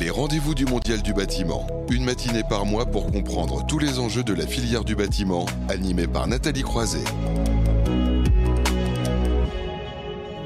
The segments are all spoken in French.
Les rendez-vous du Mondial du bâtiment. Une matinée par mois pour comprendre tous les enjeux de la filière du bâtiment, animé par Nathalie Croiset.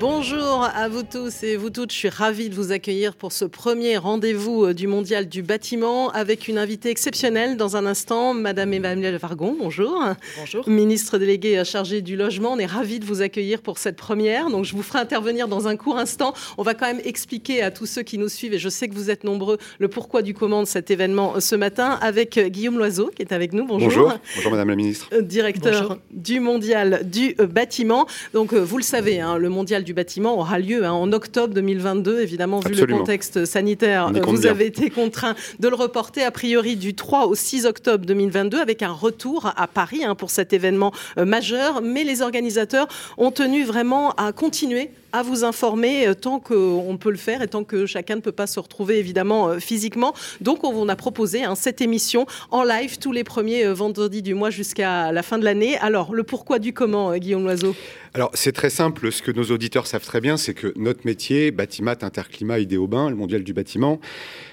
Bonjour à vous tous et vous toutes. Je suis ravie de vous accueillir pour ce premier rendez-vous euh, du Mondial du bâtiment avec une invitée exceptionnelle dans un instant, Madame Emmanuelle Vargon. Bonjour. Bonjour. Ministre déléguée euh, chargée du logement. On est ravis de vous accueillir pour cette première. Donc, je vous ferai intervenir dans un court instant. On va quand même expliquer à tous ceux qui nous suivent, et je sais que vous êtes nombreux, le pourquoi du comment de cet événement euh, ce matin avec Guillaume Loiseau qui est avec nous. Bonjour. Bonjour, Bonjour Madame la Ministre. Directeur Bonjour. du Mondial du bâtiment. Donc, vous le savez, hein, le Mondial du bâtiment aura lieu hein, en octobre 2022. Évidemment, vu Absolument. le contexte sanitaire, vous bien. avez été contraint de le reporter a priori du 3 au 6 octobre 2022 avec un retour à Paris hein, pour cet événement euh, majeur. Mais les organisateurs ont tenu vraiment à continuer à vous informer euh, tant qu'on peut le faire et tant que chacun ne peut pas se retrouver évidemment euh, physiquement. Donc on a proposé hein, cette émission en live tous les premiers euh, vendredis du mois jusqu'à la fin de l'année. Alors le pourquoi du comment, Guillaume Loiseau? Alors c'est très simple, ce que nos auditeurs savent très bien, c'est que notre métier, Batimat, Interclimat, Idéobain, le Mondial du bâtiment,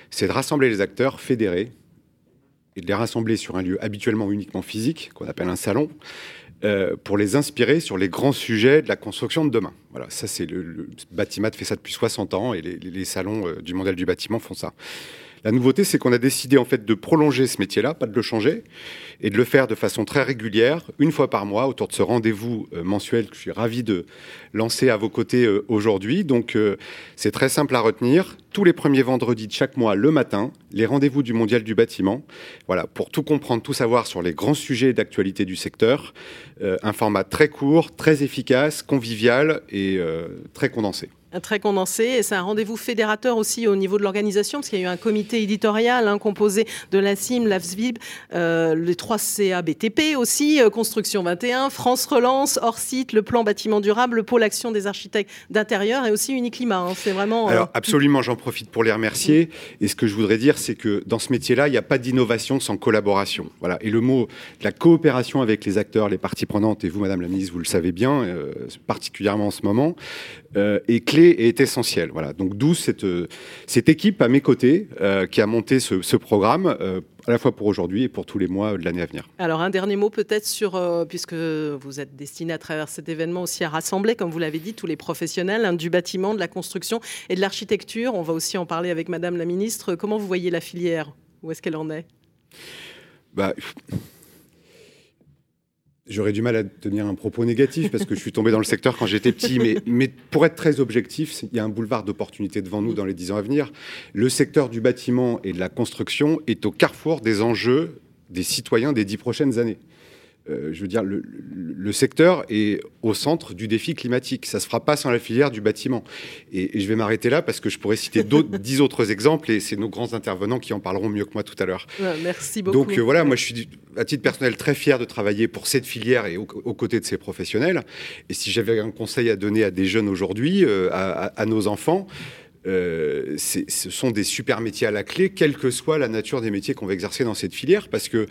c'est de rassembler les acteurs fédérés et de les rassembler sur un lieu habituellement uniquement physique, qu'on appelle un salon, euh, pour les inspirer sur les grands sujets de la construction de demain. Voilà, ça c'est le, le Batimat fait ça depuis 60 ans et les, les- salons euh, du Mondial du bâtiment font ça. La nouveauté, c'est qu'on a décidé en fait de prolonger ce métier-là, pas de le changer, et de le faire de façon très régulière, une fois par mois, autour de ce rendez-vous euh, mensuel que je suis ravi de lancer à vos côtés aujourd'hui. Donc, euh, c'est très simple à retenir. Tous les premiers vendredis de chaque mois, le matin, les rendez-vous du Mondial du bâtiment. Voilà, pour tout comprendre, tout savoir sur les grands sujets d'actualité du secteur. Euh, un format très court, très efficace, convivial et euh, très condensé. Très condensé, et c'est un rendez-vous fédérateur aussi au niveau de l'organisation, parce qu'il y a eu un comité éditorial hein, composé de la CIM, l'AFSVIB, euh, les 3 CABTP aussi, euh, Construction 21, France Relance, hors site, le plan bâtiment durable, le pôle action des architectes d'intérieur et aussi Uniclimat. hein. c'est vraiment. euh, Alors absolument, j'en profite pour les remercier. Et ce que je voudrais dire, c'est que dans ce métier-là, il n'y a pas d'innovation sans collaboration. Voilà. Et le mot de la coopération avec les acteurs, les parties prenantes, et vous, Madame la Ministre, vous le savez bien, euh, particulièrement en ce moment, euh, est clé et est essentiel. Voilà. Donc d'où cette, euh, cette équipe à mes côtés euh, qui a monté ce, ce programme, euh, à la fois pour aujourd'hui et pour tous les mois de l'année à venir. Alors un dernier mot peut-être sur, puisque vous êtes destiné à travers cet événement aussi à rassembler, comme vous l'avez dit, tous les professionnels hein, du bâtiment, de la construction et de l'architecture. On va aussi en parler avec Madame la Ministre. Comment vous voyez la filière? Où est-ce qu'elle en est? Bah, J'aurais du mal à tenir un propos négatif parce que je suis tombé dans le secteur quand j'étais petit, mais, pour être très objectif, il y a un boulevard d'opportunités devant nous dans les dix ans à venir. Le secteur du bâtiment et de la construction est au carrefour des enjeux des citoyens des dix prochaines années. Euh, je veux dire, le, le- le secteur est au centre du défi climatique. Ça se fera pas sans la filière du bâtiment. Et, et je vais m'arrêter là parce que je pourrais citer d'autres- dix autres exemples et c'est nos grands intervenants qui en parleront mieux que moi tout à l'heure. Ouais, Merci beaucoup. Donc euh, voilà, moi je suis à titre personnel très fier de travailler pour cette filière et au- aux côtés de ces professionnels. Et si j'avais un conseil à donner à des jeunes aujourd'hui, euh, à, à- à nos enfants, euh, ce sont des super métiers à la clé, quelle que soit la nature des métiers qu'on va exercer dans cette filière, parce que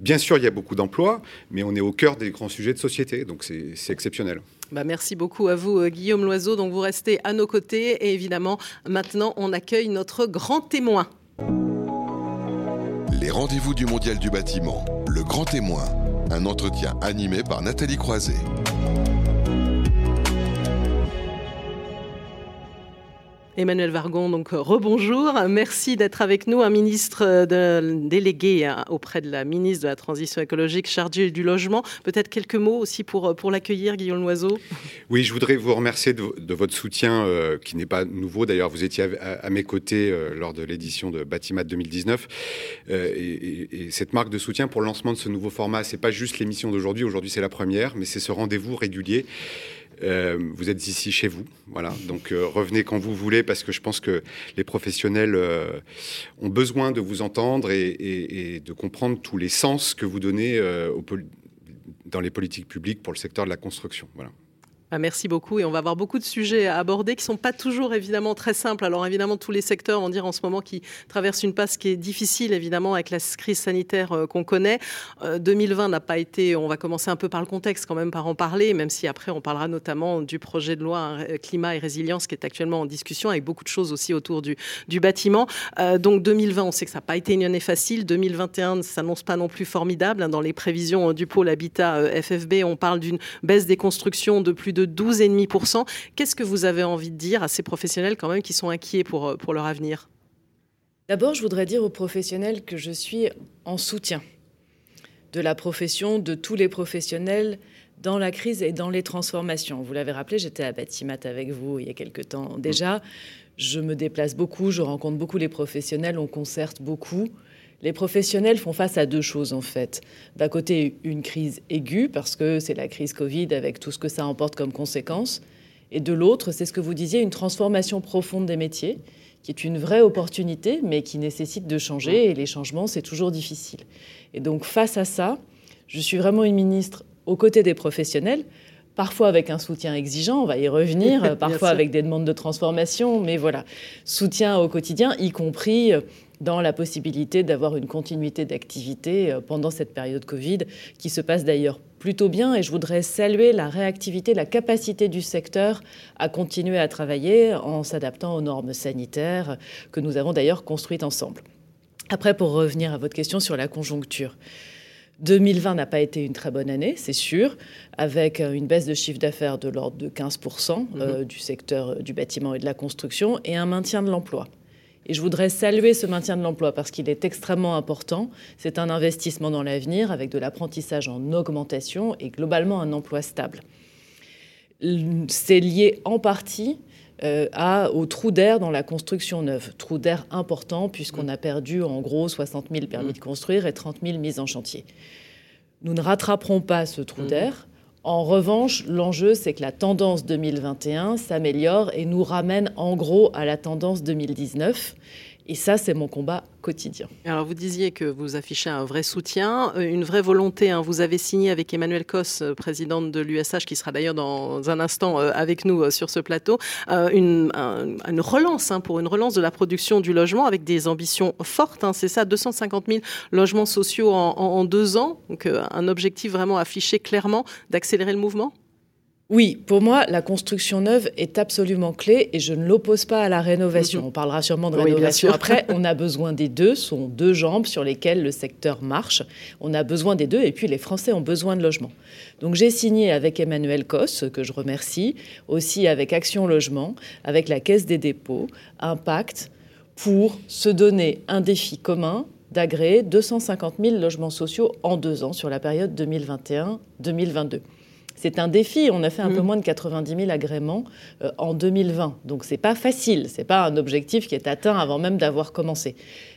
bien sûr il y a beaucoup d'emplois, mais on est au cœur des grands sujets de société, donc c'est exceptionnel. Bah, merci beaucoup à vous, euh, Guillaume Loiseau. Donc vous restez à nos côtés. Et évidemment, maintenant, on accueille notre grand témoin. Les rendez-vous du Mondial du bâtiment. Le grand témoin. Un entretien animé par Nathalie Croiset. Emmanuel Vargon, donc euh, rebonjour. Merci d'être avec nous, un ministre euh, délégué hein, auprès de la ministre de la Transition écologique chargé du logement. Peut-être quelques mots aussi pour, euh, pour l'accueillir, Guillaume Loiseau. Oui, je voudrais vous remercier de, votre soutien, euh, qui n'est pas nouveau. D'ailleurs, vous étiez à, mes côtés euh, lors de l'édition de Batimat 2019. Euh, et, et- et cette marque de soutien pour le lancement de ce nouveau format, c'est pas juste l'émission d'aujourd'hui. Aujourd'hui, c'est la première, mais c'est ce rendez-vous régulier. Euh, vous êtes ici chez vous, voilà. Donc euh, revenez quand vous voulez, parce que je pense que les professionnels euh, ont besoin de vous entendre et, de comprendre tous les sens que vous donnez dans les politiques publiques pour le secteur de la construction. Voilà. Ah, merci beaucoup et on va avoir beaucoup de sujets à aborder qui sont pas toujours évidemment très simples. Alors évidemment tous les secteurs, on dire en ce moment, qui traversent une passe qui est difficile évidemment avec la crise sanitaire euh, qu'on connaît. 2020 euh, n'a pas été, on va commencer un peu par le contexte quand même par en parler, même si après on parlera notamment du projet de loi hein, climat et résilience qui est actuellement en discussion avec beaucoup de choses aussi autour du, du bâtiment. Euh, donc 2020, on sait que ça n'a pas été une année facile. 2021 ne s'annonce pas non plus formidable. Hein. Dans les prévisions du pôle habitat FFB, on parle d'une baisse des constructions de plus de de 12,5%. Qu'est-ce que vous avez envie de dire à ces professionnels quand même qui sont inquiets pour, euh, pour leur avenir? D'abord, je voudrais dire aux professionnels que je suis en soutien de la profession, de tous les professionnels dans la crise et dans les transformations. Vous l'avez rappelé, j'étais à Batimat avec vous il y a quelque temps déjà. Je me déplace beaucoup, je rencontre beaucoup les professionnels, on concerte beaucoup. Les professionnels font face à deux choses en fait. D'un côté, une crise aiguë parce que c'est la crise Covid avec tout ce que ça emporte comme conséquence. Et de l'autre, c'est ce que vous disiez, une transformation profonde des métiers qui est une vraie opportunité mais qui nécessite de changer et les changements, c'est toujours difficile. Et donc face à ça, je suis vraiment une ministre aux côtés des professionnels parfois avec un soutien exigeant, on va y revenir, parfois avec des demandes de transformation, mais voilà, soutien au quotidien, y compris dans la possibilité d'avoir une continuité d'activité euh, pendant cette période Covid, qui se passe d'ailleurs plutôt bien. Et je voudrais saluer la réactivité, la capacité du secteur à continuer à travailler en s'adaptant aux normes sanitaires que nous avons d'ailleurs construites ensemble. Après, pour revenir à votre question sur la conjoncture. 2020 n'a pas été une très bonne année, c'est sûr, avec euh, une baisse de chiffre d'affaires de l'ordre de 15% euh, mhm. du secteur du bâtiment et de la construction et un maintien de l'emploi. Et je voudrais saluer ce maintien de l'emploi parce qu'il est extrêmement important. C'est un investissement dans l'avenir avec de l'apprentissage en augmentation et globalement un emploi stable. C'est lié en partie euh, à, au trou d'air dans la construction neuve. Trou d'air important puisqu'on a perdu en gros 60 000 permis de construire et 30 000 mises en chantier. Nous ne rattraperons pas ce trou mmh. d'air en revanche, l'enjeu, c'est que la tendance 2021 s'améliore et nous ramène en gros à la tendance 2019. Et ça, c'est mon combat quotidien. Alors, vous disiez que vous affichez un vrai soutien, euh, une vraie volonté. Hein. Vous avez signé avec Emmanuel Cos, euh, présidente de l'USH, qui sera d'ailleurs dans un instant euh, avec nous sur ce plateau, une, relance, hein, pour une relance de la production du logement avec des ambitions fortes. Hein. C'est ça, 250 000 logements sociaux en deux ans. Donc, un objectif vraiment affiché clairement d'accélérer le mouvement? Oui, pour moi, la construction neuve est absolument clé et je ne l'oppose pas à la rénovation. Mhm. On parlera sûrement de rénovation après. On a besoin des deux, ce sont deux jambes sur lesquelles le secteur marche. On a besoin des deux et puis les Français ont besoin de logement. Donc j'ai signé avec Emmanuel Cos, que je remercie, aussi avec Action Logement, avec la Caisse des dépôts, un pacte pour se donner un défi commun d'agréer 250 000 logements sociaux en deux ans sur la période 2021-2022 c'est un défi. On a fait un peu mm. moins de 90 000 agréments euh, en 2020. Donc c'est pas facile. C'est pas un objectif qui est atteint avant même d'avoir commencé.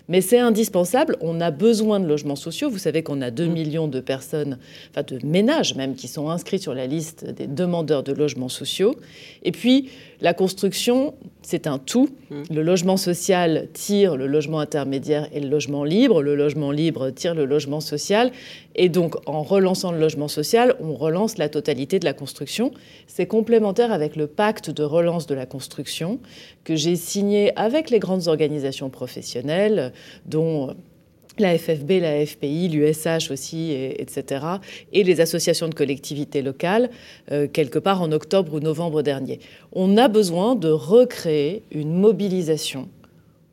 Mais c'est indispensable. On a besoin de logements sociaux. Vous savez qu'on a 2 mm. millions de personnes, enfin de ménages même, qui sont inscrits sur la liste des demandeurs de logements sociaux. Et puis, la construction, c'est un tout. Mm. Le logement social tire le logement intermédiaire et le logement libre. Le logement libre tire le logement social. Et donc, en relançant le logement social, on relance la totalité de la construction. C'est complémentaire avec le pacte de relance de la construction que j'ai signé avec les grandes organisations professionnelles, dont la FFB, la FPI, l'USH aussi, etc., et les associations de collectivités locales, euh, quelque part en octobre ou novembre dernier. On a besoin de recréer une mobilisation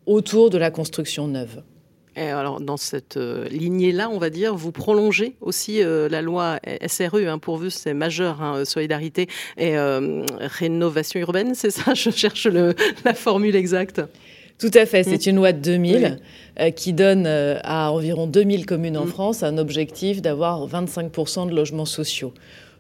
autour de la construction neuve alors, dans cette euh, lignée-là, on va dire, vous prolongez aussi euh, la loi SRU, hein, pourvu c'est majeur, hein, solidarité et rénovation urbaine, c'est ça? Je cherche la formule exacte. Tout à fait, c'est mm. une loi de 2000 qui donne à environ 2000 communes en mm. France un objectif d'avoir 25% de logements sociaux.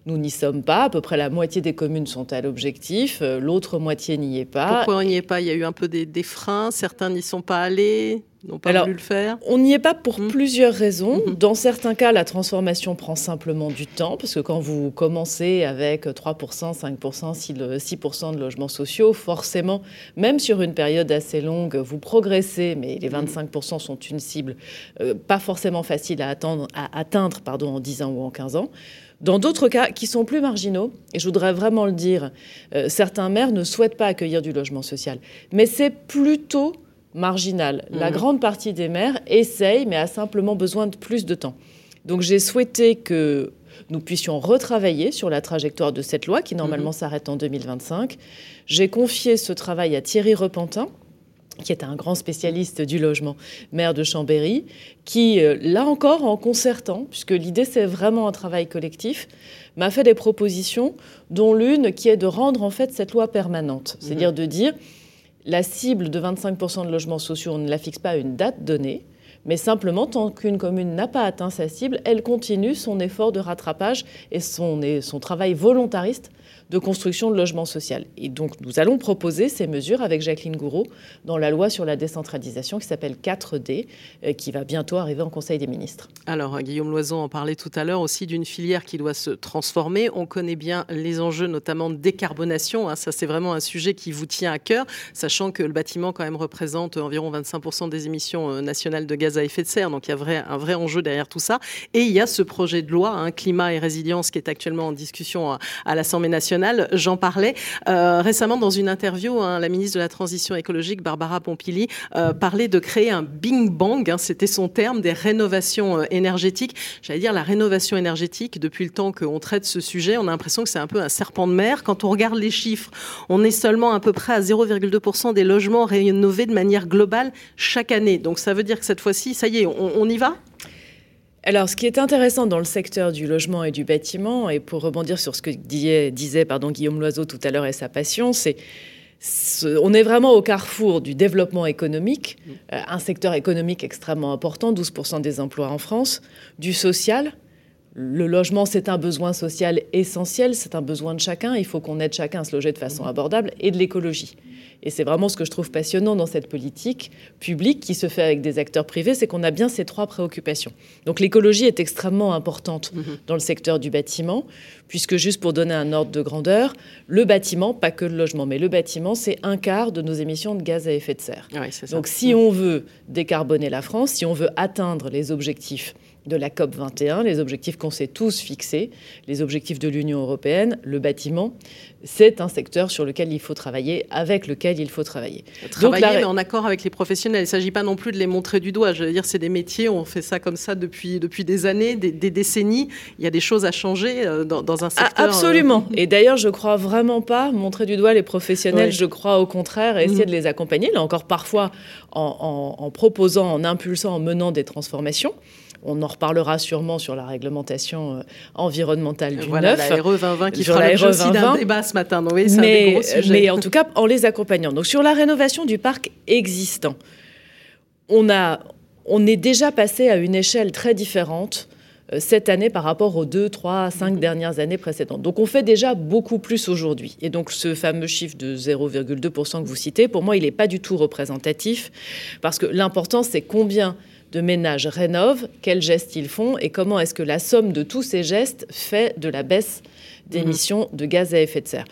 Nous n'y sommes pas. À peu près la moitié des communes sont à l'objectif. L'autre moitié n'y est pas. Pourquoi on n'y est pas? Il y a eu un peu des, des freins. Certains n'y sont pas allés n'ont pas voulu le faire On n'y est pas pour hmm. plusieurs raisons. Hmm. Dans certains cas, la transformation prend simplement du temps, parce que quand vous commencez avec 3%, 5%, 6% de logements sociaux, forcément, même sur une période assez longue, vous progressez, mais les 25% hmm. sont une cible euh, pas forcément facile à, attendre, à atteindre pardon, en 10 ans ou en 15 ans. Dans d'autres cas qui sont plus marginaux, et je voudrais vraiment le dire, euh, certains maires ne souhaitent pas accueillir du logement social. Mais c'est plutôt marginal. La mmh. grande partie des maires essayent, mais a simplement besoin de plus de temps. Donc j'ai souhaité que nous puissions retravailler sur la trajectoire de cette loi qui normalement mmh. s'arrête en 2025. J'ai confié ce travail à Thierry Repentin, qui est un grand spécialiste du logement, maire de Chambéry, qui, euh, là encore, en concertant, puisque l'idée c'est vraiment un travail collectif, m'a fait des propositions, dont l'une qui est de rendre en fait cette loi permanente, mhm. c'est-à-dire de dire la cible de 25% de logements sociaux, on ne la fixe pas à une date donnée, mais simplement, tant qu'une commune n'a pas atteint sa cible, elle continue son effort de rattrapage et son, son travail volontariste de construction de logement social. Et donc, nous allons proposer ces mesures avec Jacqueline Gouraud dans la loi sur la décentralisation qui s'appelle 4D, euh, qui va bientôt arriver en Conseil des ministres. Alors, hein, Guillaume Loison en parlait tout à l'heure aussi d'une filière qui doit se transformer. On connaît bien les enjeux, notamment de décarbonation. Hein. Ça, c'est vraiment un sujet qui vous tient à cœur, sachant que le bâtiment, quand même, représente environ 25% des émissions euh, nationales de gaz à effet de serre. Donc, il y a un vrai enjeu derrière tout ça. Et il y a ce projet de loi, hein, climat et résilience, qui est actuellement en discussion à l'Assemblée nationale J'en parlais euh, récemment dans une interview. Hein, la ministre de la Transition écologique, Barbara Pompili, euh, parlait de créer un Bing Bang. Hein, c'était son terme des rénovations euh, énergétiques. J'allais dire la rénovation énergétique. Depuis le temps qu'on traite ce sujet, on a l'impression que c'est un peu un serpent de mer. Quand on regarde les chiffres, on est seulement à peu près à 0,2% des logements rénovés de manière globale chaque année. Donc ça veut dire que cette fois-ci, ça y est, on y va? Alors, ce qui est intéressant dans le secteur du logement et du bâtiment, et pour rebondir sur ce que disait, pardon, Guillaume Loiseau tout à l'heure et sa passion, c'est on est vraiment au carrefour du développement économique, mmh. euh, un secteur économique extrêmement important, 12% des emplois en France, du social. Le logement, c'est un besoin social essentiel, c'est un besoin de chacun, il faut qu'on aide chacun à se loger de façon mmh. abordable, et de l'écologie. Et c'est vraiment ce que je trouve passionnant dans cette politique publique qui se fait avec des acteurs privés, c'est qu'on a bien ces trois préoccupations. Donc l'écologie est extrêmement importante mhm. dans le secteur du bâtiment, puisque juste pour donner un ordre de grandeur, le bâtiment, pas que le logement, mais le bâtiment, c'est un quart de nos émissions de gaz à effet de serre. Donc si on veut décarboner la France, si on veut atteindre les objectifs de la COP 21, les objectifs qu'on s'est tous fixés, les objectifs de l'Union européenne, le bâtiment, c'est un secteur sur lequel il faut travailler, avec lequel il faut travailler. Travailler, mais en accord avec les professionnels. Il ne s'agit pas non plus de les montrer du doigt. Je veux dire, c'est des métiers, on fait ça comme ça depuis, depuis des années, des, décennies. Il y a des choses à changer euh, dans, un secteur. Ah, absolument. Euh, Et d'ailleurs, je crois vraiment pas montrer du doigt les professionnels. Je crois au contraire essayer mm. de les accompagner. Là encore, parfois en proposant, en impulsant, en menant des transformations. On en reparlera sûrement sur la réglementation euh, environnementale du voilà, neuf. La RE 2020 qui fera l'objet d'un débat ce matin. oui, mais, mais en tout cas, en les accompagnant. Donc sur la rénovation du parc existant, on, a, on est déjà passé à une échelle très différente euh, cette année par rapport aux deux, trois, cinq dernières années précédentes. Donc on fait déjà beaucoup plus aujourd'hui. Et donc ce fameux chiffre de 0,2% que vous citez, pour moi, il n'est pas du tout représentatif, parce que l'important, c'est combien de ménages rénovent, quels gestes ils font et comment est-ce que la somme de tous ces gestes fait de la baisse d'émissions de gaz à effet de serre.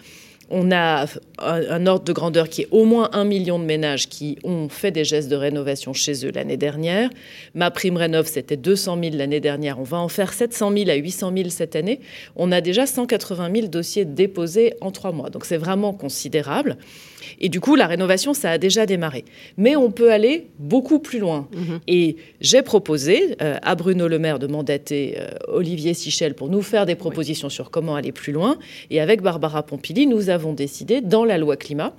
On a un, ordre de grandeur qui est au moins un million de ménages qui ont fait des gestes de rénovation chez eux l'année dernière. Ma prime rénov, c'était 200 000 l'année dernière. On va en faire 700 000 à 800 000 cette année. On a déjà 180 000 dossiers déposés en trois mois. Donc c'est vraiment considérable. Et du coup, la rénovation, ça a déjà démarré. Mais on peut aller beaucoup plus loin. Mhm. Et j'ai proposé euh, à Bruno Le Maire de mandater euh, Olivier Sichel pour nous faire des propositions sur comment aller plus loin. Et avec Barbara Pompili, nous avons décidé, dans la loi climat,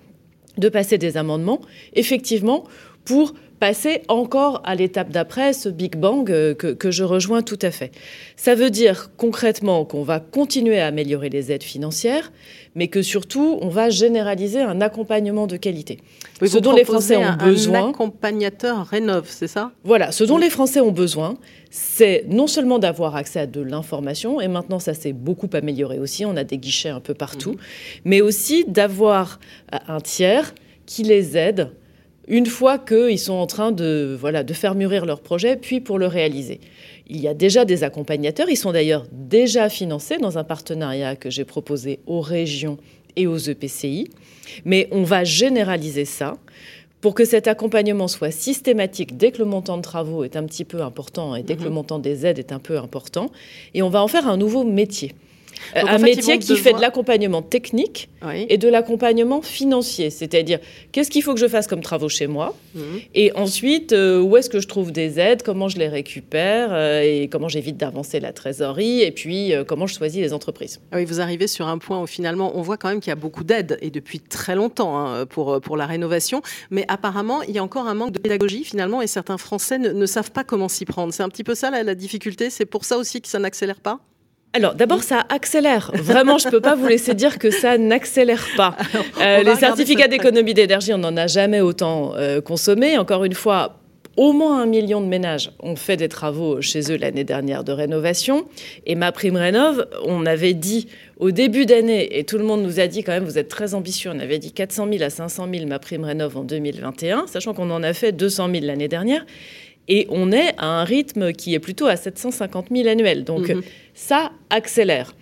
de passer des amendements, effectivement, pour passer encore à l'étape d'après, ce Big Bang euh, que, je rejoins tout à fait. Ça veut dire concrètement qu'on va continuer à améliorer les aides financières, mais que surtout, on va généraliser un accompagnement de qualité. ce dont les Français ont besoin. Un accompagnateur rénove, c'est ça? Voilà, ce dont les Français ont besoin, c'est non seulement d'avoir accès à de l'information, et maintenant ça s'est beaucoup amélioré aussi, on a des guichets un peu partout, mhm. mais aussi d'avoir un tiers qui les aide une fois qu'ils sont en train de, voilà, de faire mûrir leur projet, puis pour le réaliser. Il y a déjà des accompagnateurs, ils sont d'ailleurs déjà financés dans un partenariat que j'ai proposé aux régions et aux EPCI, mais on va généraliser ça pour que cet accompagnement soit systématique dès que le montant de travaux est un petit peu important et dès que le mhm. montant des aides est un peu important. Et on va en faire un nouveau métier un métier qui fait de l'accompagnement technique et de l'accompagnement financier. C'est-à-dire, qu'est-ce qu'il faut que je fasse comme travaux chez moi mhm. Et ensuite, euh, où est-ce que je trouve des aides Comment je les récupère euh, Et comment j'évite d'avancer la trésorerie Et puis, euh, comment je choisis les entreprises ah Oui, vous arrivez sur un point où finalement, on voit quand même qu'il y a beaucoup d'aides, et depuis très longtemps, hein, pour, pour la rénovation. Mais apparemment, il y a encore un manque de pédagogie, finalement, et certains Français ne, savent pas comment s'y prendre. C'est un petit peu ça, la difficulté? C'est pour ça aussi que ça n'accélère pas? Alors d'abord, ça accélère. Vraiment, je ne peux pas vous laisser dire que ça n'accélère pas. Euh, les certificats d'économie d'énergie, on n'en a jamais autant euh, consommé. Encore une fois, au moins un million de ménages ont fait des travaux chez eux l'année dernière de rénovation. Et ma prime rénov, on avait dit au début d'année, et tout le monde nous a dit quand même, vous êtes très ambitieux, on avait dit 400 000 à 500 000 ma prime rénov en 2021, sachant qu'on en a fait 200 000 l'année dernière. Et on est à un rythme qui est plutôt à 750 000 annuels. Donc mhm. ça accélère.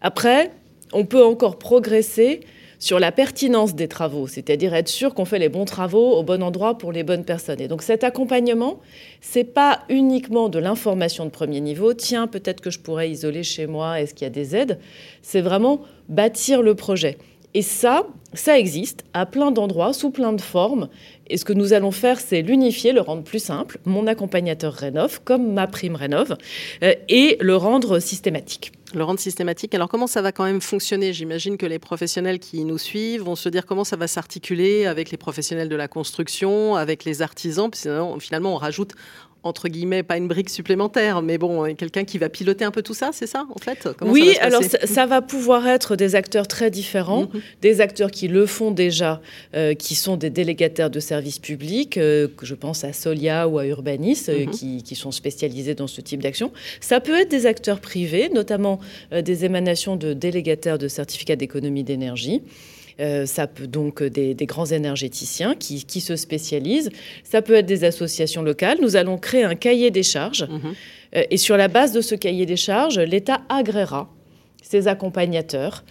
Après, on peut encore progresser sur la pertinence des travaux, c'est-à-dire être sûr qu'on fait les bons travaux au bon endroit pour les bonnes personnes. Et donc cet accompagnement, c'est pas uniquement de l'information de premier niveau. Tiens, peut-être que je pourrais isoler chez moi. Est-ce qu'il y a des aides? C'est vraiment bâtir le projet. Et ça, ça existe à plein d'endroits, sous plein de formes. Et ce que nous allons faire, c'est l'unifier, le rendre plus simple, mon accompagnateur Rénov, comme ma prime Rénov, euh, et le rendre systématique. Le rendre systématique. Alors comment ça va quand même fonctionner? J'imagine que les professionnels qui nous suivent vont se dire comment ça va s'articuler avec les professionnels de la construction, avec les artisans. Puis finalement, on rajoute entre guillemets, pas une brique supplémentaire, mais bon, quelqu'un qui va piloter un peu tout ça, c'est ça, en fait? Oui, alors ça, va pouvoir être des acteurs très différents, mhm. des acteurs qui le font déjà, euh, qui sont des délégataires de services publics, euh, je pense à Solia ou à Urbanis, euh, mhm. qui, qui, sont spécialisés dans ce type d'action. Ça peut être des acteurs privés, notamment des émanations de délégataires de certificats d'économie d'énergie. Euh, ça peut donc euh, des, grands énergéticiens qui, se spécialisent. Ça peut être des associations locales. Nous allons créer un cahier des charges. Mhm. Euh, et sur la base de ce cahier des charges, l'État agréera ces accompagnateurs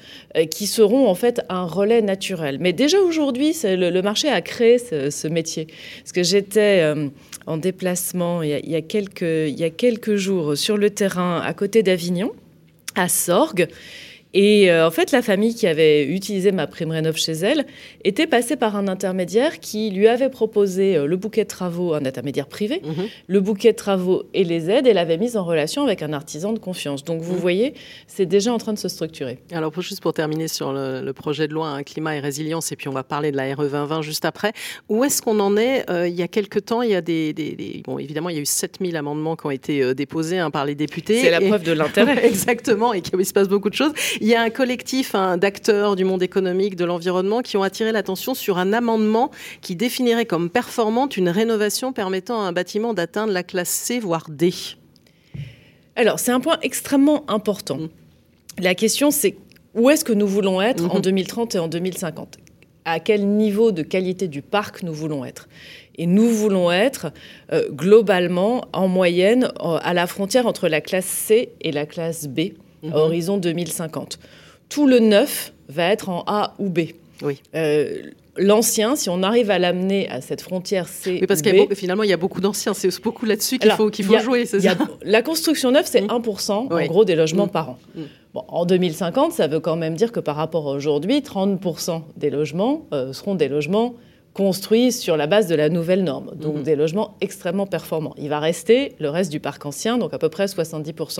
qui seront en fait un relais naturel. Mais déjà aujourd'hui, le, marché a créé ce, métier. Parce que j'étais en déplacement il y, a, quelques, il y a quelques jours sur le terrain à côté d'Avignon, à Sorgues. Et euh, en fait, la famille qui avait utilisé ma prime rénov chez elle était passée par un intermédiaire qui lui avait proposé euh, le bouquet de travaux, un intermédiaire privé, mhm. le bouquet de travaux et les aides, et l'avait mise en relation avec un artisan de confiance. Donc vous mhm. voyez, c'est déjà en train de se structurer. Alors juste pour terminer sur le, projet de loi un climat et résilience, et puis on va parler de la RE 2020 juste après, où est-ce qu'on en est euh, Il y a quelques temps, il y a des, Bon, évidemment, il y a eu 7000 amendements qui ont été déposés hein, par les députés. C'est la preuve de l'intérêt. Exactement, et qu'il se passe beaucoup de choses. Il y a un collectif hein, d'acteurs du monde économique, de l'environnement, qui ont attiré l'attention sur un amendement qui définirait comme performante une rénovation permettant à un bâtiment d'atteindre la classe C, voire D. Alors, c'est un point extrêmement important. La question, c'est où est-ce que nous voulons être en 2030 mm-hmm. et en 2050 À quel niveau de qualité du parc nous voulons être? Et nous voulons être euh, globalement, en moyenne, à la frontière entre la classe C et la classe B à horizon 2050. Tout le neuf va être en A ou B. Oui. Euh, l'ancien, si on arrive à l'amener à cette frontière C. Oui, parce que finalement, il y a beaucoup d'anciens. C'est beaucoup là-dessus qu'il faut, qu'il faut jouer. Ça la construction neuve, c'est 1% mm. en gros des logements mm. par an. Bon, en 2050, ça veut quand même dire que par rapport à aujourd'hui, 30% des logements euh, seront des logements construits sur la base de la nouvelle norme, donc des logements extrêmement performants. Il va rester le reste du parc ancien, donc à peu près 70%.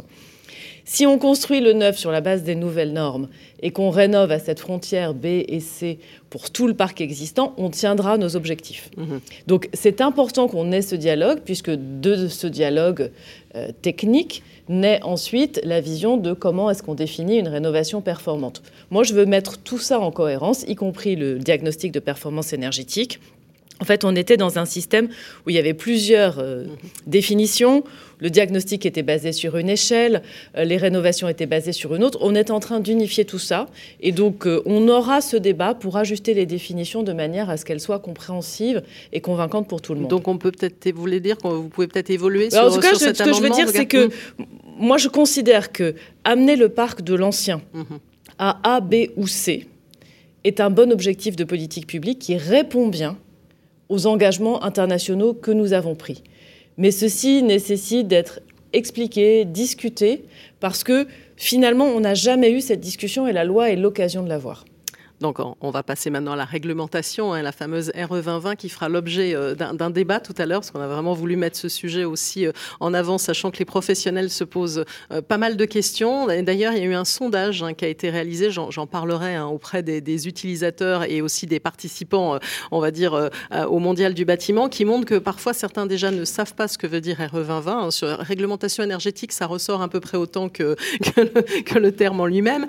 Si on construit le neuf sur la base des nouvelles normes et qu'on rénove à cette frontière B et C pour tout le parc existant, on tiendra nos objectifs. Mhm. Donc c'est important qu'on ait ce dialogue, puisque de ce dialogue euh, technique naît ensuite la vision de comment est-ce qu'on définit une rénovation performante. Moi, je veux mettre tout ça en cohérence, y compris le diagnostic de performance énergétique en fait, on était dans un système où il y avait plusieurs euh, définitions. Le diagnostic était basé sur une échelle, euh, les rénovations étaient basées sur une autre. On est en train d'unifier tout ça. Et donc, euh, on aura ce débat pour ajuster les définitions de manière à ce qu'elles soient compréhensives et convaincantes pour tout le monde. Donc, on peut peut-être, vous voulez dire vous pouvez peut-être évoluer sur, En tout cas, ce que je veux dire, c'est que moi, je considère que amener le parc de l'ancien mhm. à A, B ou C est un bon objectif de politique publique qui répond bien aux engagements internationaux que nous avons pris. Mais ceci nécessite d'être expliqué, discuté, parce que finalement, on n'a jamais eu cette discussion et la loi est l'occasion de l'avoir. Donc on va passer maintenant à la réglementation, hein, la fameuse RE 2020 qui fera l'objet euh, d'un débat tout à l'heure, parce qu'on a vraiment voulu mettre ce sujet aussi euh, en avant, sachant que les professionnels se posent euh, pas mal de questions. D'ailleurs, il y a eu un sondage hein, qui a été réalisé, j'en parlerai hein, auprès des, utilisateurs et aussi des participants, on va dire, au Mondial du bâtiment, qui montre que parfois certains déjà ne savent pas ce que veut dire RE 2020. Sur réglementation énergétique, ça ressort à peu près autant que, que, le, terme en lui-même.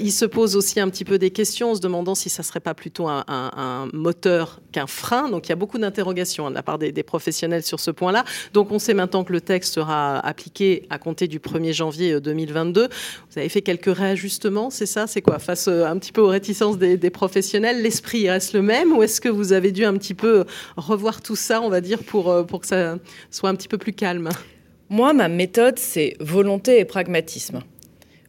il se pose aussi un petit peu des questions demandant si ça serait pas plutôt un, moteur qu'un frein. Donc il y a beaucoup d'interrogations hein, de la part des, professionnels sur ce point-là. Donc on sait maintenant que le texte sera appliqué à compter du 1er janvier 2022. Euh, Vous avez fait quelques réajustements, c'est ça? C'est quoi? Face euh, un petit peu aux réticences des, professionnels, l'esprit reste le même ou est-ce que vous avez dû un petit peu revoir tout ça, on va dire, pour, euh, pour que ça soit un petit peu plus calme? Moi, ma méthode, c'est volonté et pragmatisme.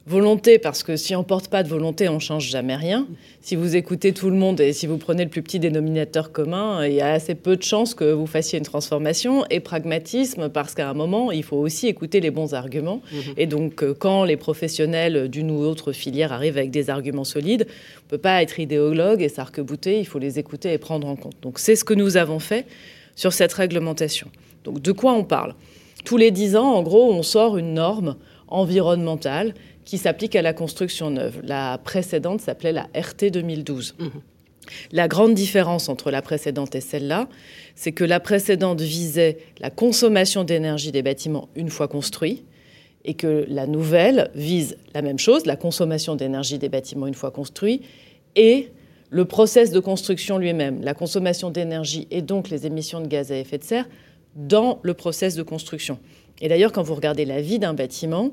Volonté, parce que si on porte pas de volonté, on change jamais rien. Si vous écoutez tout le monde et si vous prenez le plus petit dénominateur commun, il y a assez peu de chances que vous fassiez une transformation. Et pragmatisme, parce qu'à un moment, il faut aussi écouter les bons arguments. Mhm. Et donc, euh, quand les professionnels d'une ou autre filière arrivent avec des arguments solides, on peut pas être idéologue et s'arc-bouter, il faut les écouter et prendre en compte. Donc, c'est ce que nous avons fait sur cette réglementation. Donc, de quoi on parle? Tous les dix ans, en gros, on sort une norme environnementale qui s'applique à la construction neuve. La précédente s'appelait la RT 2012. Mhm. La grande différence entre la précédente et celle-là, c'est que la précédente visait la consommation d'énergie des bâtiments une fois construits et que la nouvelle vise la même chose, la consommation d'énergie des bâtiments une fois construits et le process de construction lui-même, la consommation d'énergie et donc les émissions de gaz à effet de serre dans le process de construction. Et d'ailleurs, quand vous regardez la vie d'un bâtiment,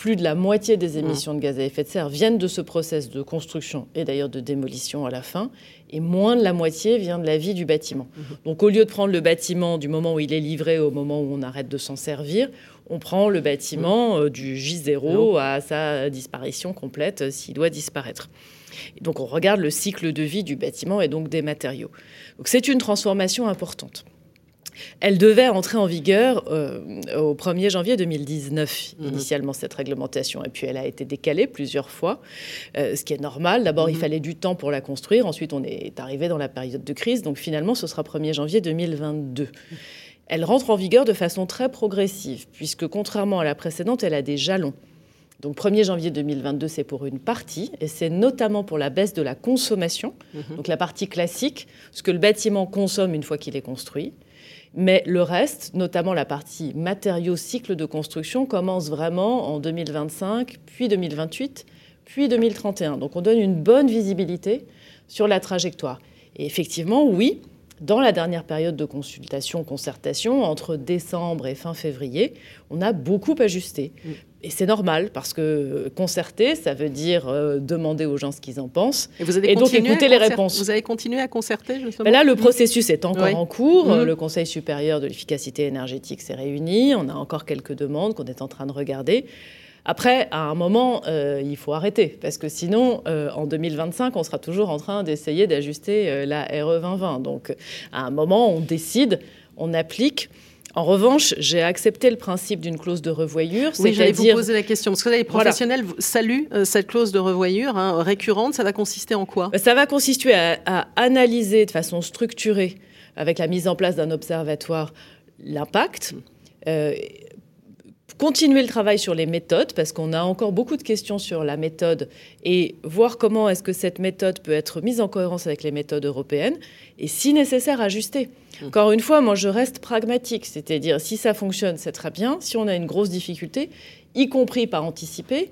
plus de la moitié des mmh. émissions de gaz à effet de serre viennent de ce process de construction et d'ailleurs de démolition à la fin, et moins de la moitié vient de la vie du bâtiment. Mmh. Donc au lieu de prendre le bâtiment du moment où il est livré au moment où on arrête de s'en servir, on prend le bâtiment mmh. euh, du J0 à sa disparition complète euh, s'il doit disparaître. donc on regarde le cycle de vie du bâtiment et donc des matériaux. Donc c'est une transformation importante. Elle devait entrer en vigueur euh, au 1er janvier 2019, mhm. initialement, cette réglementation. Et puis, elle a été décalée plusieurs fois, euh, ce qui est normal. D'abord, il mhm. fallait du temps pour la construire. Ensuite, on est arrivé dans la période de crise. Donc, finalement, ce sera 1er janvier 2022. Elle rentre en vigueur de façon très progressive, puisque contrairement à la précédente, elle a des jalons. Donc 1er janvier 2022, c'est pour une partie, et c'est notamment pour la baisse de la consommation, mhm. donc la partie classique, ce que le bâtiment consomme une fois qu'il est construit. Mais le reste, notamment la partie matériaux cycle de construction, commence vraiment en 2025, puis 2028, puis 2031. Donc on donne une bonne visibilité sur la trajectoire. Et effectivement, oui, dans la dernière période de consultation, concertation, entre décembre et fin février, on a beaucoup ajusté. Et c'est normal, parce que concerter, ça veut dire euh, demander aux gens ce qu'ils en pensent. Et, vous avez donc écouter les réponses. Vous avez continué à concerter, justement ben Là, le processus est encore en cours. Mm. Le Conseil supérieur de l'efficacité énergétique s'est réuni. On a encore quelques demandes qu'on est en train de regarder. Après, à un moment, euh, il faut arrêter, parce que sinon, euh, en 2025, on sera toujours en train d'essayer d'ajuster la RE 2020. Donc, à un moment, on décide, on applique. En revanche, j'ai accepté le principe d'une clause de revoyure. Oui, j'allais vous poser la question. Parce que les professionnels saluent euh, cette clause de revoyure hein, récurrente. Ça va consister en quoi? Ça va consister à, analyser de façon structurée, avec la mise en place d'un observatoire, l'impact. Euh, continuer le travail sur les méthodes, parce qu'on a encore beaucoup de questions sur la méthode, et voir comment est-ce que cette méthode peut être mise en cohérence avec les méthodes européennes, et si nécessaire, ajuster. Mmh. Encore une fois, moi, je reste pragmatique, c'est-à-dire si ça fonctionne, c'est très bien. Si on a une grosse difficulté, y compris par anticiper,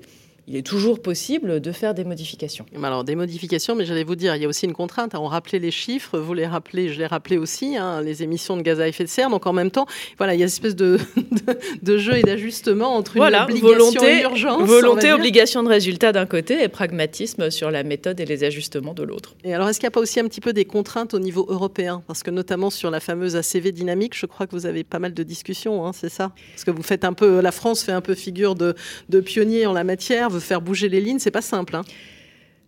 il est toujours possible de faire des modifications. Alors des modifications, mais j'allais vous dire, il y a aussi une contrainte. On rappelait les chiffres, vous les rappelez, je les rappelais aussi, hein, les émissions de gaz à effet de serre. Donc en même temps, voilà, il y a une espèce de, de, jeu et d'ajustement entre une obligation volonté, et urgence. Volonté, obligation de résultat d'un côté et pragmatisme sur la méthode et les ajustements de l'autre. Et alors est-ce qu'il n'y a pas aussi un petit peu des contraintes au niveau européen? Parce que notamment sur la fameuse ACV dynamique, je crois que vous avez pas mal de discussions, hein, c'est ça? Parce que vous faites un peu, la France fait un peu figure de, de pionnier en la matière faire bouger les lignes, c'est pas simple. Hein.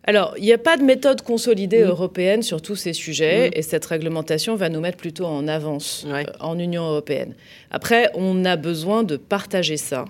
alors, il n'y a pas de méthode consolidée mmh. européenne sur tous ces sujets mmh. et cette réglementation va nous mettre plutôt en avance en Union européenne. Après, on a besoin de partager ça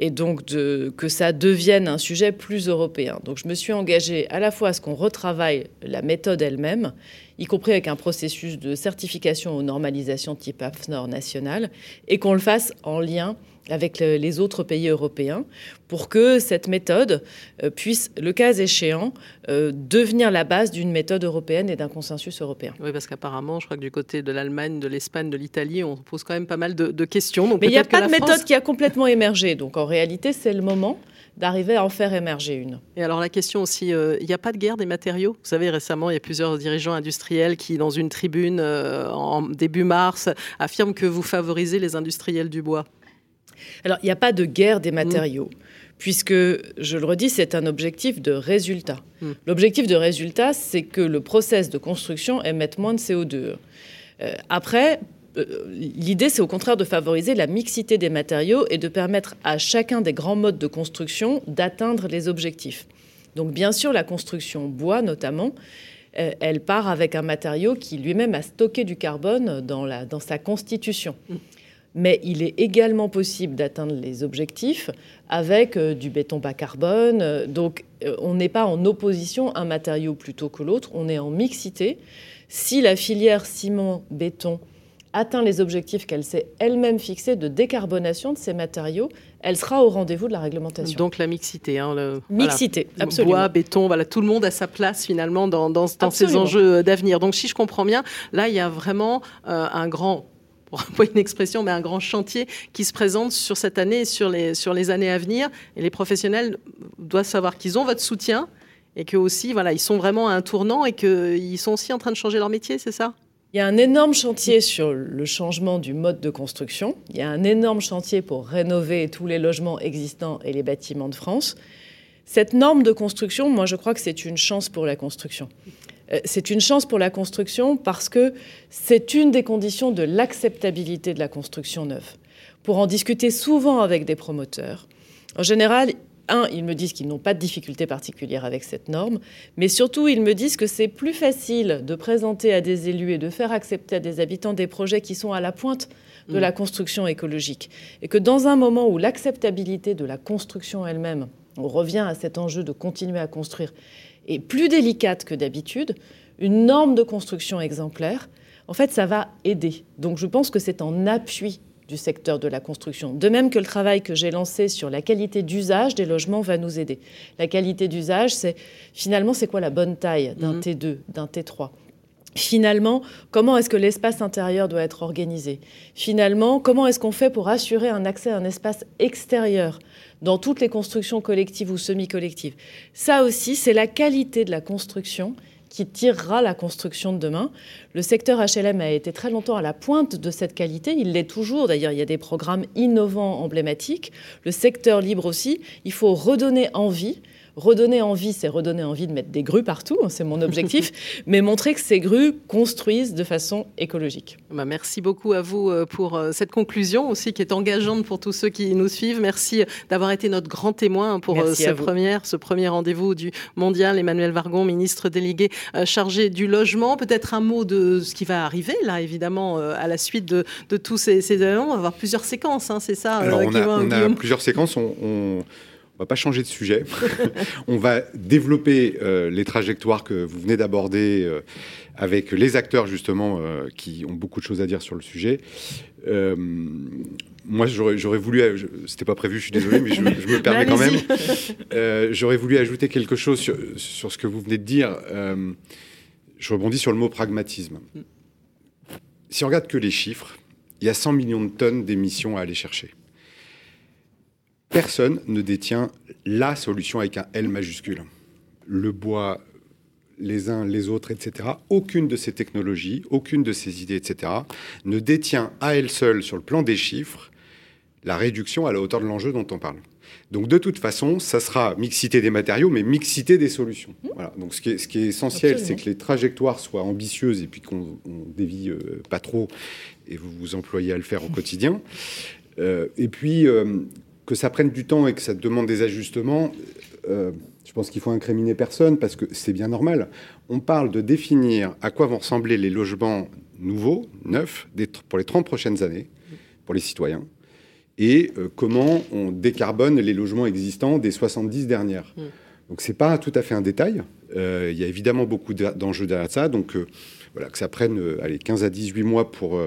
et donc de, que ça devienne un sujet plus européen. Donc je me suis engagée à la fois à ce qu'on retravaille la méthode elle-même, y compris avec un processus de certification ou normalisation type AFNOR national, et qu'on le fasse en lien avec les autres pays européens pour que cette méthode euh, puisse, le cas échéant, euh, devenir la base d'une méthode européenne et d'un consensus européen. Oui, parce qu'apparemment, je crois que du côté de l'Allemagne, de l'Espagne, de l'Italie, on pose quand même pas mal de, questions. Mais il n'y a pas de méthode qui a complètement émergé. Donc en réalité, c'est le moment d'arriver à en faire émerger une. Et alors la question aussi, euh, il n'y a pas de guerre des matériaux? Vous savez, récemment, il y a plusieurs dirigeants industriels qui, dans une tribune en début mars, affirment que vous favorisez les industriels du bois. Alors, il n'y a pas de guerre des matériaux. Puisque, je le redis, c'est un objectif de résultat. Hmm. L'objectif de résultat, c'est que le process de construction émette moins de CO2. Euh, après, euh, l'idée, c'est au contraire de favoriser la mixité des matériaux et de permettre à chacun des grands modes de construction d'atteindre les objectifs. Donc, bien sûr, la construction bois, notamment, euh, elle part avec un matériau qui lui-même a stocké du carbone dans, dans sa constitution. Hmm mais il est également possible d'atteindre les objectifs avec euh, du béton bas carbone. Euh, donc euh, on n'est pas en opposition un matériau plutôt que l'autre, on est en mixité. Si la filière ciment-béton atteint les objectifs qu'elle s'est elle-même fixés de décarbonation de ces matériaux, elle sera au rendez-vous de la réglementation. Donc la mixité. Hein, mixité, absolument. Bois, béton, voilà, tout le monde a sa place finalement dans, dans, ces enjeux d'avenir. Donc si je comprends bien, là, il y a vraiment un grand pour une expression, mais un grand chantier qui se présente sur cette année et sur les, sur les années à venir. Et les professionnels doivent savoir qu'ils ont votre soutien et que aussi, voilà, sont vraiment à un tournant et qu'ils sont aussi en train de changer leur métier, c'est ça? Il y a un énorme chantier sur le changement du mode de construction. Il y a un énorme chantier pour rénover tous les logements existants et les bâtiments de France. Cette norme de construction, moi, je crois que c'est une chance pour la construction. Euh, c'est une chance pour la construction parce que c'est une des conditions de l'acceptabilité de la construction neuve. Pour en discuter souvent avec des promoteurs, en général, un, ils me disent qu'ils n'ont pas de difficulté particulière avec cette norme, mais surtout, ils me disent que c'est plus facile de présenter à des élus et de faire accepter à des habitants des projets qui sont à la pointe de mmh. la construction écologique. Et que dans un moment où l'acceptabilité de la construction elle-même, on revient à cet enjeu de continuer à construire, est plus délicate que d'habitude, une norme de construction exemplaire, en fait, ça va aider. Donc je pense que c'est en appui du secteur de la construction. De même que le travail que j'ai lancé sur la qualité d'usage des logements va nous aider. La qualité d'usage, c'est finalement, c'est quoi la bonne taille d'un mhm. T2, d'un T3 Finalement, comment est-ce que l'espace intérieur doit être organisé? Finalement, comment est-ce qu'on fait pour assurer un accès à un espace extérieur dans toutes les constructions collectives ou semi-collectives? Ça aussi, c'est la qualité de la construction qui tirera la construction de demain. Le secteur HLM a été très longtemps à la pointe de cette qualité. Il l'est toujours. D'ailleurs, il y a des programmes innovants emblématiques. Le secteur libre aussi. Il faut redonner envie redonner envie, c'est redonner envie de mettre des grues partout, hein, c'est mon objectif, mais montrer que ces grues construisent de façon écologique. Bah, merci beaucoup à vous euh, pour euh, cette conclusion aussi qui est engageante pour tous ceux qui nous suivent. Merci d'avoir été notre grand témoin pour euh, cette première, ce premier rendez-vous du mondial. Emmanuel Vargon, ministre délégué chargé du logement. Peut-être un mot de ce qui va arriver là, évidemment, à la suite de, tous ces, événements. On va avoir plusieurs séquences, hein, c'est ça Alors, on, a, plusieurs séquences. on on va pas changer de sujet. on va développer euh, les trajectoires que vous venez d'aborder euh, avec les acteurs justement euh, qui ont beaucoup de choses à dire sur le sujet. moi, j'aurais voulu, c'était pas prévu, je suis désolé, mais je, me permets quand même. j'aurais voulu ajouter quelque chose sur, sur, ce que vous venez de dire. je rebondis sur le mot pragmatisme. Si on regarde que les chiffres, il y a 100 millions de tonnes d'émissions à aller chercher. Personne ne détient la solution avec un L majuscule. Le bois, les uns, les autres, etc. Aucune de ces technologies, aucune de ces idées, etc., ne détient à elle seule, sur le plan des chiffres, la réduction à la hauteur de l'enjeu dont on parle. Donc de toute façon, ça sera mixité des matériaux, mais mixité des solutions. Voilà. Donc ce qui est, essentiel, c'est que les trajectoires soient ambitieuses et puis qu'on dévie euh, pas trop, et vous vous employez à le faire au quotidien. Euh, et puis, euh, que ça prenne du temps et que ça demande des ajustements, euh, Je pense qu'il faut incriminer personne parce que c'est bien normal. On parle de définir à quoi vont ressembler les logements nouveaux, neufs, pour les 30 prochaines années, pour les citoyens, et euh, comment on décarbone les logements existants des 70 dernières. Mm. Donc c'est pas tout à fait un détail. Euh, il y a évidemment beaucoup d'enjeux derrière ça. Donc voilà, que ça prenne allez, 15 à 18 mois pour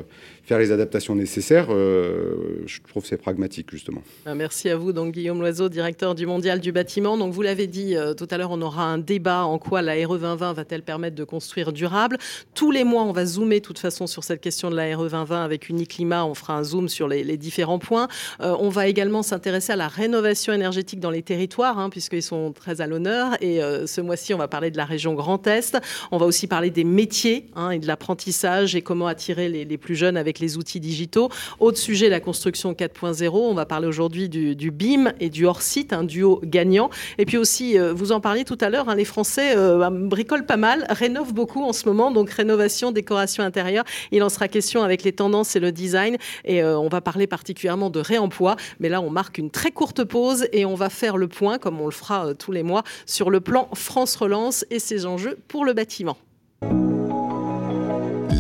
faire les adaptations nécessaires, euh, je trouve c'est pragmatique justement. Ah, merci à vous, donc Guillaume Loiseau, directeur du Mondial du bâtiment. Donc vous l'avez dit euh, tout à l'heure, on aura un débat en quoi la RE 2020 va-t-elle permettre de construire durable. Tous les mois, on va zoomer de toute façon sur cette question de la RE 2020 avec Uniclimat. On fera un zoom sur les, différents points. Euh, on va également s'intéresser à la rénovation énergétique dans les territoires, hein, puisqu'ils sont très à l'honneur. Et ce mois-ci, on va parler de la région Grand Est. On va aussi parler des métiers hein, et de l'apprentissage et comment attirer les plus jeunes avec les outils digitaux. Autre sujet, la construction 4.0. On va parler aujourd'hui du, BIM et du hors-site, un duo gagnant. Et puis aussi, euh, vous en parliez tout à l'heure, hein, les Français euh, bah, bricolent pas mal, rénovent beaucoup en ce moment. Donc rénovation, décoration intérieure. Il en sera question avec les tendances et le design. Et euh, on va parler particulièrement de réemploi. Mais là, on marque une très courte pause et on va faire le point, comme on le fera tous les mois, sur le plan France Relance et ses enjeux pour le bâtiment.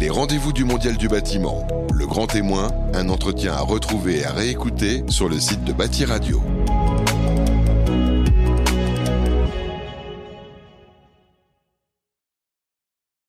Les rendez-vous du Mondial du bâtiment. Le grand témoin, un entretien à retrouver et à réécouter sur le site de Bâti Radio.